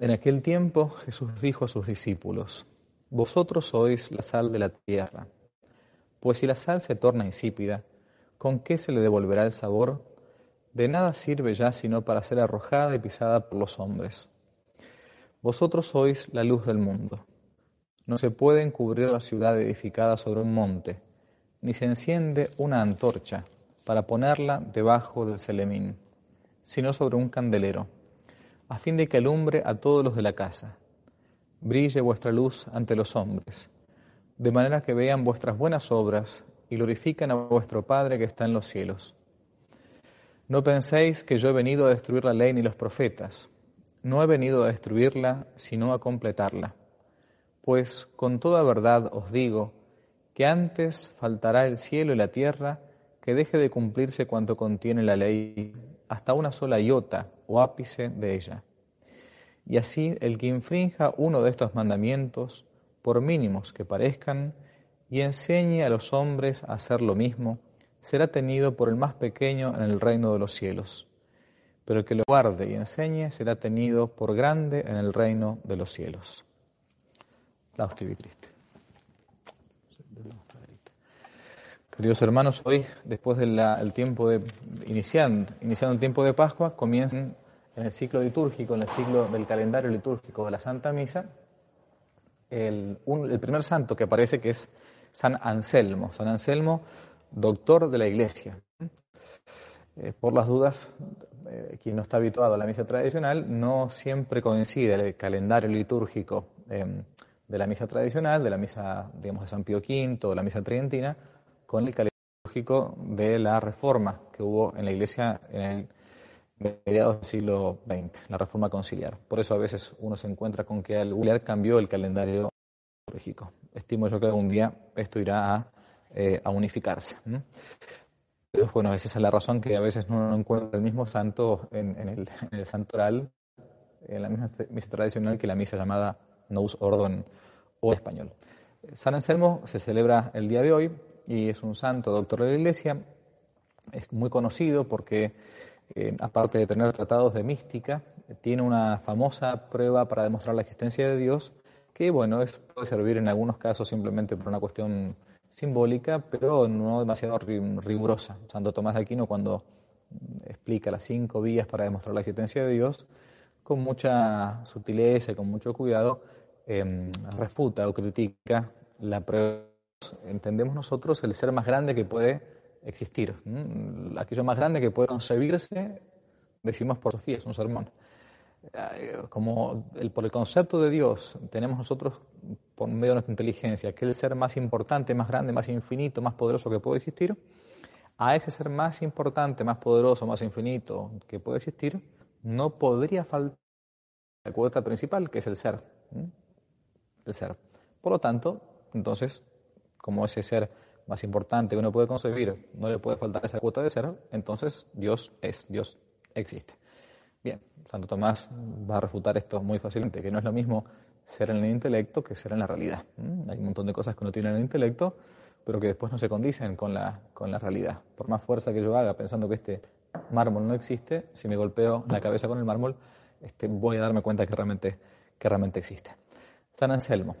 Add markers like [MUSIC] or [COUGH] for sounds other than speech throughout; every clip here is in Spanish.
En aquel tiempo Jesús dijo a sus discípulos, Vosotros sois la sal de la tierra, pues si la sal se torna insípida, ¿con qué se le devolverá el sabor? De nada sirve ya sino para ser arrojada y pisada por los hombres. Vosotros sois la luz del mundo. No se puede encubrir la ciudad edificada sobre un monte, ni se enciende una antorcha para ponerla debajo del celemín, sino sobre un candelero a fin de que alumbre a todos los de la casa. Brille vuestra luz ante los hombres, de manera que vean vuestras buenas obras y glorifiquen a vuestro Padre que está en los cielos. No penséis que yo he venido a destruir la ley ni los profetas. No he venido a destruirla, sino a completarla. Pues con toda verdad os digo que antes faltará el cielo y la tierra que deje de cumplirse cuanto contiene la ley, hasta una sola iota o ápice de ella. Y así el que infrinja uno de estos mandamientos, por mínimos que parezcan, y enseñe a los hombres a hacer lo mismo, será tenido por el más pequeño en el reino de los cielos. Pero el que lo guarde y enseñe será tenido por grande en el reino de los cielos. Queridos hermanos, hoy, después del tiempo de iniciando, iniciando un tiempo de Pascua, comienzan en el ciclo litúrgico, en el ciclo del calendario litúrgico de la Santa Misa, el, primer santo que aparece que es San Anselmo. San Anselmo, doctor de la Iglesia. Eh, por las dudas, eh, quien no está habituado a la misa tradicional, no siempre coincide el calendario litúrgico em, de la misa tradicional, de la misa, digamos, de San Pío V, o la misa tridentina, con el calendario litúrgico de la reforma que hubo en la iglesia en el mediados del siglo XX, la reforma conciliar. Por eso a veces uno se encuentra con que al conciliar cambió el calendario litúrgico. Estimo yo que algún día esto irá a, eh, unificarse. Pero bueno, esa es la razón que a veces no encuentra el mismo santo en, el, en el santoral, en la misma misa tradicional que la misa llamada Nous Ordo en, o español. San Anselmo se celebra el día de hoy, y es un santo doctor de la Iglesia. Es muy conocido porque, eh, aparte de tener tratados de mística, tiene una famosa prueba para demostrar la existencia de Dios, que bueno, puede servir en algunos casos simplemente por una cuestión simbólica, pero no demasiado rigurosa. Santo Tomás de Aquino, cuando explica las cinco vías para demostrar la existencia de Dios, con mucha sutileza y con mucho cuidado, em, refuta o critica la prueba entendemos nosotros el ser más grande que puede existir. Aquello más grande que puede concebirse, decimos por Sofía, es un sermón. Eh, como el, por el concepto de Dios tenemos nosotros, por medio de nuestra inteligencia, que el ser más importante, más grande, más infinito, más poderoso que puede existir, a ese ser más importante, más poderoso, más infinito que puede existir, no podría faltar la cuota principal, que es el ser. El ser. Por lo tanto, entonces, como ese ser más importante que uno puede concebir, no le puede faltar esa cuota de ser, entonces Dios es, Dios existe. Bien, Santo Tomás va a refutar esto muy fácilmente, que no es lo mismo ser en el intelecto que ser en la realidad. ¿Mm? Hay un montón de cosas que uno tiene en el intelecto, pero que después no se condicen con la, con la realidad. Por más fuerza que yo haga pensando que este mármol no existe, si me golpeo la cabeza con el mármol, este, voy a darme cuenta que realmente, que realmente existe. San Anselmo,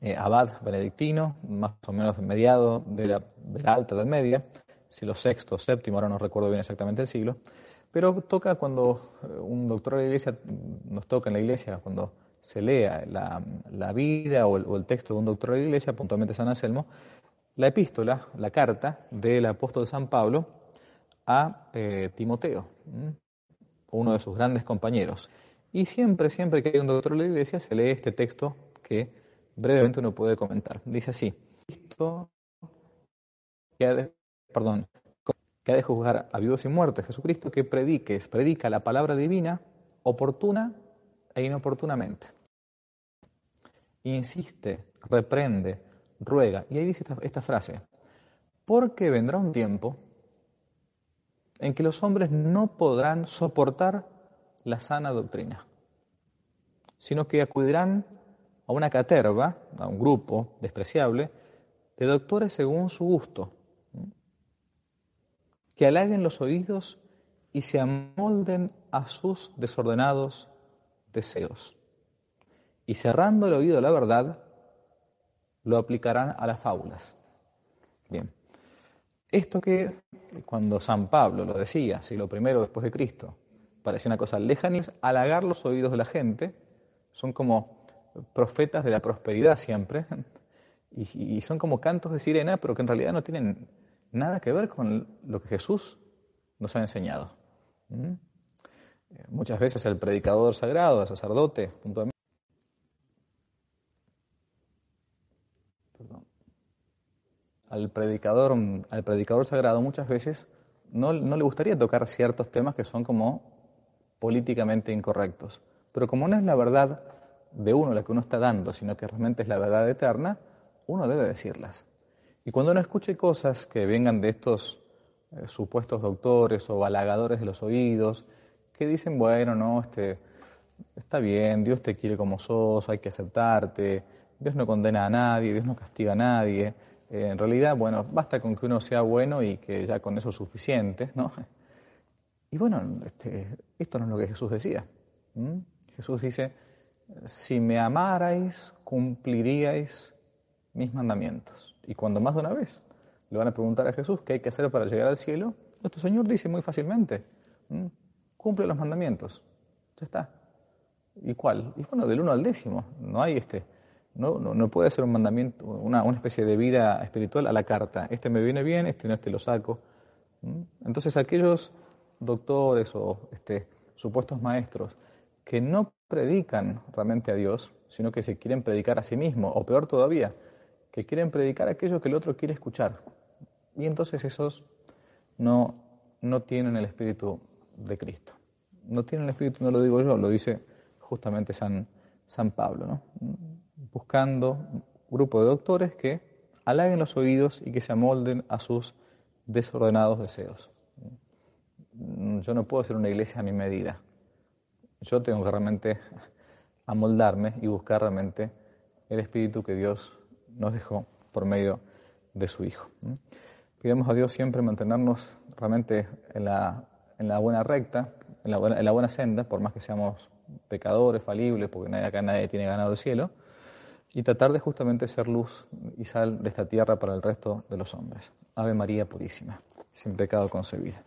eh, abad benedictino, más o menos mediado de la, de la alta Edad Media, siglo VI VII, ahora no recuerdo bien exactamente el siglo, pero toca cuando eh, un doctor de la iglesia, nos toca en la iglesia, cuando se lea la, la vida o el, texto de un doctor de la iglesia, puntualmente San Anselmo, la epístola, la carta del apóstol San Pablo a eh, Timoteo, uno de sus grandes compañeros. Y siempre, siempre que hay un doctor de la iglesia, se lee este texto que brevemente uno puede comentar. Dice así, Cristo que ha de, juzgar a vivos y muertos, Jesucristo que prediques, predica la palabra divina, oportuna e inoportunamente. Insiste, reprende, ruega. Y ahí dice esta, esta frase, porque vendrá un tiempo en que los hombres no podrán soportar la sana doctrina, sino que acudirán a una caterva, a un grupo despreciable, de doctores según su gusto, que halaguen los oídos y se amolden a sus desordenados deseos. Y cerrando el oído a la verdad, lo aplicarán a las fábulas. Bien. Esto que cuando San Pablo lo decía, siglo I después de Cristo, parecía una cosa lejana, halagar los oídos de la gente, son como profetas de la prosperidad siempre, y, son como cantos de sirena, pero que en realidad no tienen nada que ver con lo que Jesús nos ha enseñado. ¿Mm? Muchas veces el predicador sagrado, el sacerdote, puntualmente, al predicador, al predicador sagrado muchas veces no, no, le gustaría tocar ciertos temas que son como políticamente incorrectos. Pero como no es la verdad de uno la que uno está dando, sino que realmente es la verdad eterna, uno debe decirlas. Y cuando uno escuche cosas que vengan de estos eh, supuestos doctores o halagadores de los oídos, que dicen, bueno, no, este, está bien, Dios te quiere como sos, hay que aceptarte, Dios no condena a nadie, Dios no castiga a nadie, eh, en realidad, bueno, basta con que uno sea bueno y que ya con eso es suficiente, ¿no? [LAUGHS] Y bueno, este, esto no es lo que Jesús decía. Jesús dice, si me amarais, cumpliríais mis mandamientos. Y cuando más de una vez le van a preguntar a Jesús qué hay que hacer para llegar al cielo, nuestro Señor dice muy fácilmente, cumple los mandamientos. Ya está. ¿Y cuál? Y bueno, del uno al décimo. No hay este no, no, puede ser un mandamiento, una, una, especie de vida espiritual a la carta. Este me viene bien, este no, este lo saco. ¿Mm? Entonces aquellos doctores o este, supuestos maestros que no predican realmente a Dios, sino que se quieren predicar a sí mismos, o peor todavía, que quieren predicar aquello que el otro quiere escuchar. Y entonces esos no, no tienen el Espíritu de Cristo. No tienen el Espíritu, no lo digo yo, lo dice justamente San, San Pablo. ¿no? buscando un grupo de doctores que halaguen los oídos y que se amolden a sus desordenados deseos. Yo no puedo ser una iglesia a mi medida. Yo tengo que realmente amoldarme y buscar realmente el espíritu que Dios nos dejó por medio de su Hijo. Pidamos a Dios siempre mantenernos realmente en la, en la buena recta, en la buena, senda, por más que seamos pecadores, falibles, porque nadie, acá nadie tiene ganado el cielo y tratar de justamente ser luz y sal de esta tierra para el resto de los hombres. Ave María Purísima, sin pecado concebida.